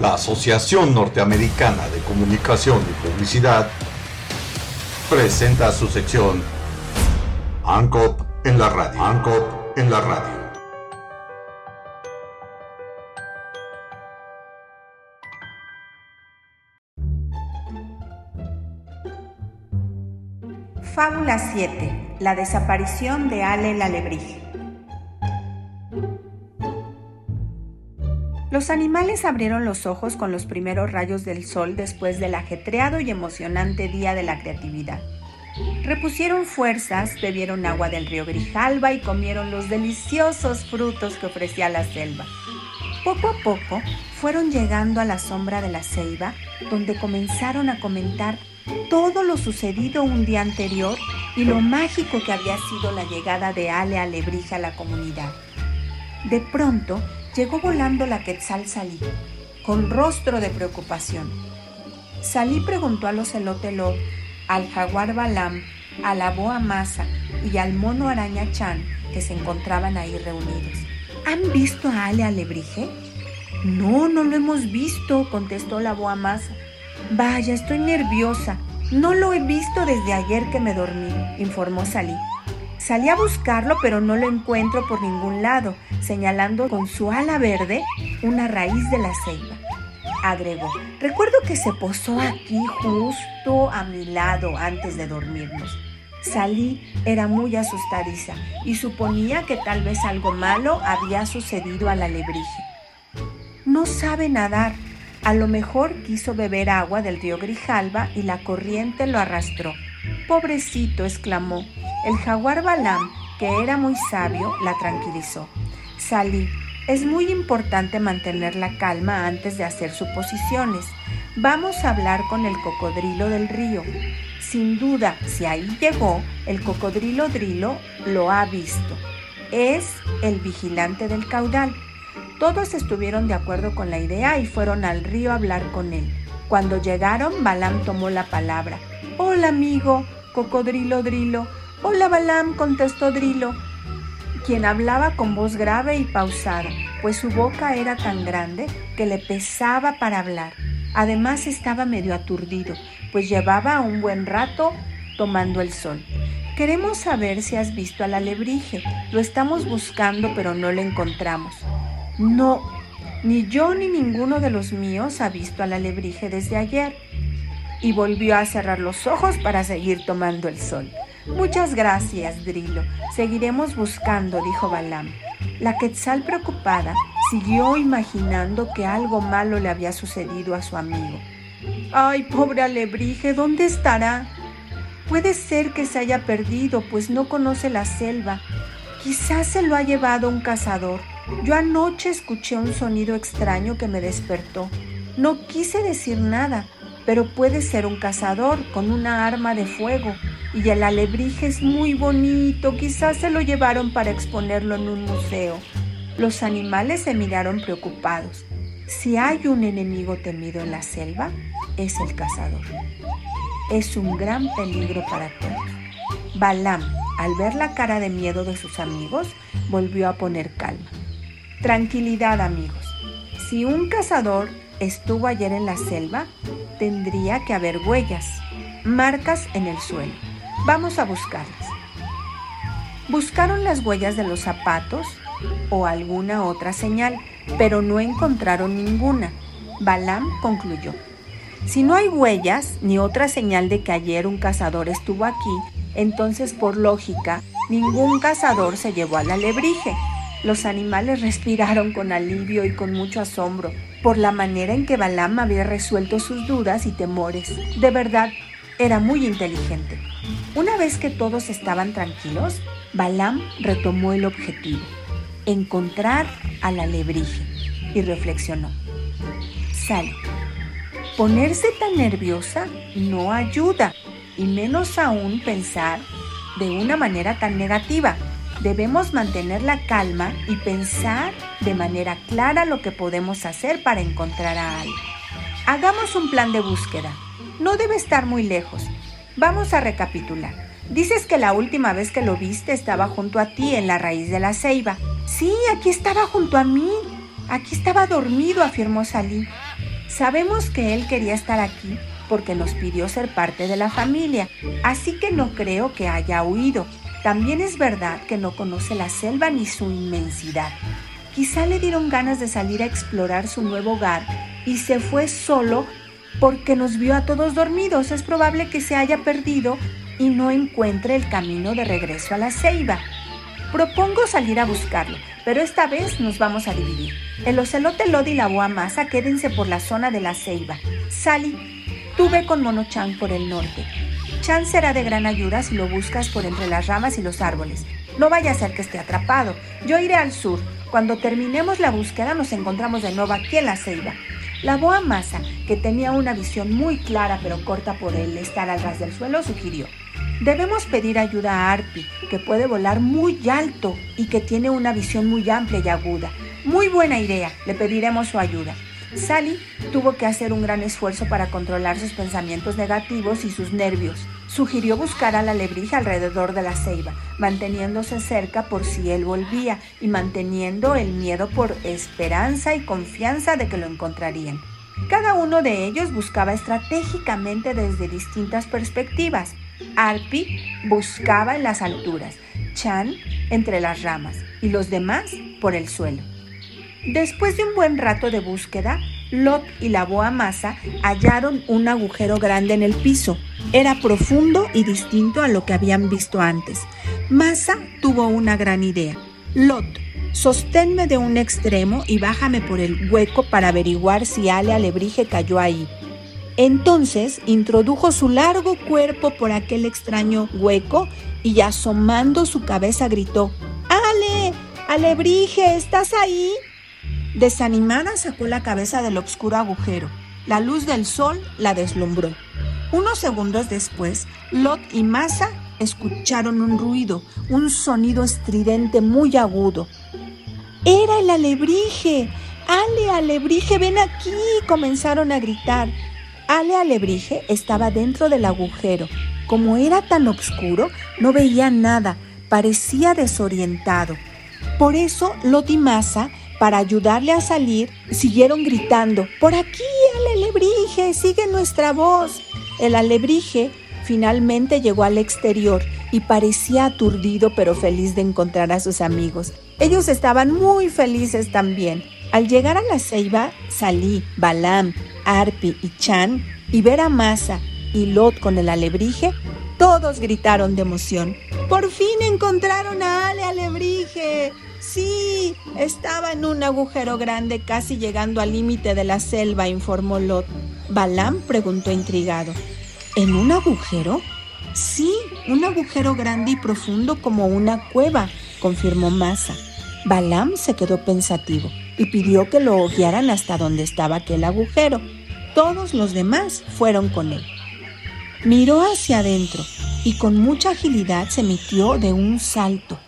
La Asociación Norteamericana de Comunicación y Publicidad presenta su sección ANCOP en la radio. ANCOP en la radio. Fábula 7. La desaparición de Ale alebrije. Los animales abrieron los ojos con los primeros rayos del sol después del ajetreado y emocionante día de la creatividad. Repusieron fuerzas, bebieron agua del río Grijalba y comieron los deliciosos frutos que ofrecía la selva. Poco a poco fueron llegando a la sombra de la ceiba, donde comenzaron a comentar todo lo sucedido un día anterior y lo mágico que había sido la llegada de Ale Alebrije a la comunidad. De pronto llegó volando la Quetzal Salí, con rostro de preocupación. Salí preguntó a los eloteló, al jaguar Balam, a la boa masa y al mono araña Chan, que se encontraban ahí reunidos. ¿Han visto a Ale Alebrije? No, no lo hemos visto, contestó la boa masa. Vaya, estoy nerviosa. No lo he visto desde ayer que me dormí, informó Salí. Salí a buscarlo, pero no lo encuentro por ningún lado, señalando con su ala verde una raíz de la ceiba. Agregó, recuerdo que se posó aquí justo a mi lado antes de dormirnos. Salí era muy asustadiza y suponía que tal vez algo malo había sucedido al alebrije. No sabe nadar, a lo mejor quiso beber agua del río Grijalba y la corriente lo arrastró. Pobrecito, exclamó. El jaguar Balam, que era muy sabio, la tranquilizó. Salí. Es muy importante mantener la calma antes de hacer suposiciones. Vamos a hablar con el cocodrilo del río. Sin duda, si ahí llegó, el cocodrilo Drilo lo ha visto. Es el vigilante del caudal. Todos estuvieron de acuerdo con la idea y fueron al río a hablar con él. Cuando llegaron, Balam tomó la palabra. Hola amigo, cocodrilo Drilo. Hola Balam, contestó Drilo, quien hablaba con voz grave y pausada, pues su boca era tan grande que le pesaba para hablar. Además estaba medio aturdido, pues llevaba un buen rato tomando el sol. Queremos saber si has visto al alebrije. Lo estamos buscando, pero no lo encontramos. No, ni yo ni ninguno de los míos ha visto al alebrije desde ayer. Y volvió a cerrar los ojos para seguir tomando el sol. Muchas gracias, Drilo. Seguiremos buscando, dijo Balam. La Quetzal preocupada siguió imaginando que algo malo le había sucedido a su amigo. Ay, pobre alebrije, ¿dónde estará? Puede ser que se haya perdido, pues no conoce la selva. Quizás se lo ha llevado un cazador. Yo anoche escuché un sonido extraño que me despertó. No quise decir nada, pero puede ser un cazador con una arma de fuego. Y el alebrije es muy bonito, quizás se lo llevaron para exponerlo en un museo. Los animales se miraron preocupados. Si hay un enemigo temido en la selva, es el cazador. Es un gran peligro para todos. Balam, al ver la cara de miedo de sus amigos, volvió a poner calma. Tranquilidad amigos. Si un cazador estuvo ayer en la selva, tendría que haber huellas, marcas en el suelo. Vamos a buscarlas. Buscaron las huellas de los zapatos o alguna otra señal, pero no encontraron ninguna. Balam concluyó. Si no hay huellas ni otra señal de que ayer un cazador estuvo aquí, entonces por lógica, ningún cazador se llevó al alebrije. Los animales respiraron con alivio y con mucho asombro por la manera en que Balam había resuelto sus dudas y temores. De verdad, era muy inteligente. Una vez que todos estaban tranquilos, Balam retomó el objetivo, encontrar al alebrije, y reflexionó. Sal, ponerse tan nerviosa no ayuda, y menos aún pensar de una manera tan negativa. Debemos mantener la calma y pensar de manera clara lo que podemos hacer para encontrar a alguien. Hagamos un plan de búsqueda. No debe estar muy lejos. Vamos a recapitular. Dices que la última vez que lo viste estaba junto a ti en la raíz de la ceiba. Sí, aquí estaba junto a mí. Aquí estaba dormido, afirmó Salí. Sabemos que él quería estar aquí porque nos pidió ser parte de la familia, así que no creo que haya huido. También es verdad que no conoce la selva ni su inmensidad. Quizá le dieron ganas de salir a explorar su nuevo hogar y se fue solo porque nos vio a todos dormidos. Es probable que se haya perdido y no encuentre el camino de regreso a la ceiba. Propongo salir a buscarlo, pero esta vez nos vamos a dividir. El ocelote Lodi y la boa masa quédense por la zona de la ceiba. Sally, tú ve con Mono Chan por el norte. Chan será de gran ayuda si lo buscas por entre las ramas y los árboles. No vaya a ser que esté atrapado. Yo iré al sur. Cuando terminemos la búsqueda nos encontramos de nuevo aquí en la ceiba. La boa masa, que tenía una visión muy clara pero corta por el estar al ras del suelo, sugirió. Debemos pedir ayuda a Arpi, que puede volar muy alto y que tiene una visión muy amplia y aguda. Muy buena idea, le pediremos su ayuda. Sally tuvo que hacer un gran esfuerzo para controlar sus pensamientos negativos y sus nervios. Sugirió buscar a la lebrija alrededor de la ceiba, manteniéndose cerca por si él volvía y manteniendo el miedo por esperanza y confianza de que lo encontrarían. Cada uno de ellos buscaba estratégicamente desde distintas perspectivas. Arpi buscaba en las alturas, Chan entre las ramas y los demás por el suelo. Después de un buen rato de búsqueda, Lot y la boa masa hallaron un agujero grande en el piso. Era profundo y distinto a lo que habían visto antes. Masa tuvo una gran idea. Lot, sosténme de un extremo y bájame por el hueco para averiguar si Ale Alebrije cayó ahí. Entonces introdujo su largo cuerpo por aquel extraño hueco y asomando su cabeza gritó, ¡Ale! ¡Alebrije! ¿Estás ahí? Desanimada sacó la cabeza del oscuro agujero. La luz del sol la deslumbró. Unos segundos después, Lot y Masa escucharon un ruido, un sonido estridente muy agudo. Era el alebrije. Ale, alebrije, ven aquí. comenzaron a gritar. Ale Alebrije estaba dentro del agujero. Como era tan oscuro, no veía nada, parecía desorientado. Por eso Lot y Masa para ayudarle a salir, siguieron gritando, ¡Por aquí, el alebrije! ¡Sigue nuestra voz! El alebrije finalmente llegó al exterior y parecía aturdido pero feliz de encontrar a sus amigos. Ellos estaban muy felices también. Al llegar a la ceiba, Salí, Balam, Arpi y Chan y ver a Masa y Lot con el alebrije, todos gritaron de emoción. ¡Por fin encontraron a Ale Alebrije! Sí, estaba en un agujero grande casi llegando al límite de la selva, informó Lot. Balam preguntó intrigado. ¿En un agujero? Sí, un agujero grande y profundo como una cueva, confirmó Masa. Balam se quedó pensativo y pidió que lo guiaran hasta donde estaba aquel agujero. Todos los demás fueron con él. Miró hacia adentro y con mucha agilidad se metió de un salto.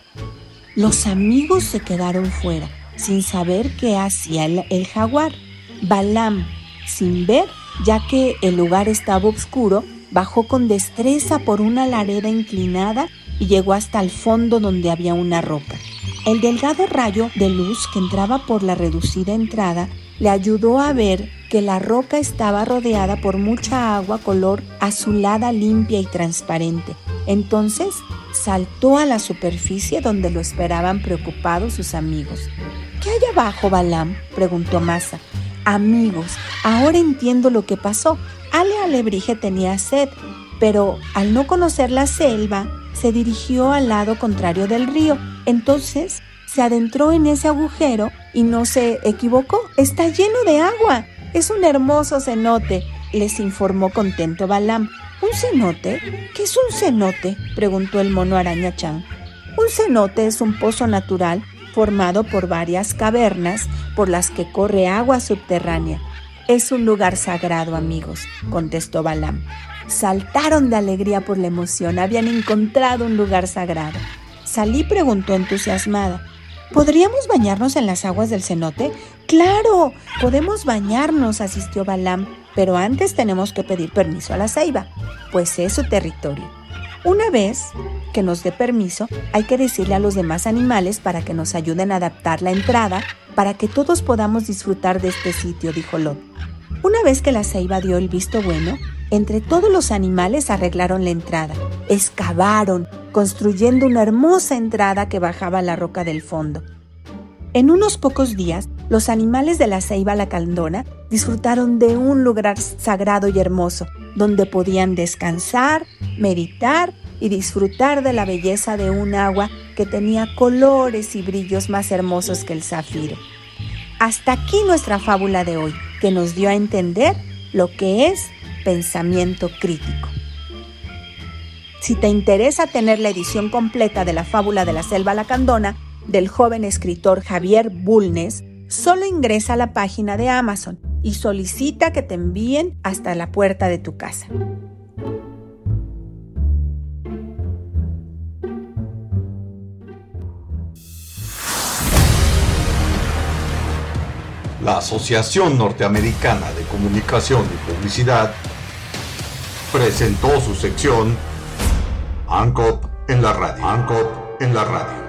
Los amigos se quedaron fuera, sin saber qué hacía el, jaguar. Balam, sin ver, ya que el lugar estaba oscuro, bajó con destreza por una lareda inclinada y llegó hasta el fondo donde había una roca. El delgado rayo de luz que entraba por la reducida entrada le ayudó a ver que la roca estaba rodeada por mucha agua color azulada limpia y transparente. Entonces saltó a la superficie donde lo esperaban preocupados sus amigos. ¿Qué hay abajo, Balam? preguntó Masa. Amigos, ahora entiendo lo que pasó. Ale Alebrije tenía sed, pero al no conocer la selva, se dirigió al lado contrario del río. Entonces se adentró en ese agujero y no se equivocó. Está lleno de agua. Es un hermoso cenote, les informó contento Balam. ¿Un cenote? ¿Qué es un cenote? preguntó el mono araña Chan. Un cenote es un pozo natural formado por varias cavernas por las que corre agua subterránea. Es un lugar sagrado, amigos, contestó Balam. Saltaron de alegría por la emoción, habían encontrado un lugar sagrado. Salí preguntó entusiasmada. ¿Podríamos bañarnos en las aguas del cenote? Claro, podemos bañarnos, asistió Balam, pero antes tenemos que pedir permiso a la ceiba, pues es su territorio. Una vez que nos dé permiso, hay que decirle a los demás animales para que nos ayuden a adaptar la entrada para que todos podamos disfrutar de este sitio, dijo Lot. Una vez que la ceiba dio el visto bueno, entre todos los animales arreglaron la entrada, excavaron, construyendo una hermosa entrada que bajaba la roca del fondo. En unos pocos días, los animales de la ceiba la caldona disfrutaron de un lugar sagrado y hermoso, donde podían descansar, meditar y disfrutar de la belleza de un agua que tenía colores y brillos más hermosos que el zafiro. Hasta aquí nuestra fábula de hoy, que nos dio a entender lo que es pensamiento crítico. Si te interesa tener la edición completa de la fábula de la selva lacandona del joven escritor Javier Bulnes, solo ingresa a la página de Amazon y solicita que te envíen hasta la puerta de tu casa. La Asociación Norteamericana de Comunicación y Publicidad presentó su sección ANCOP en la radio. ANCOP en la radio.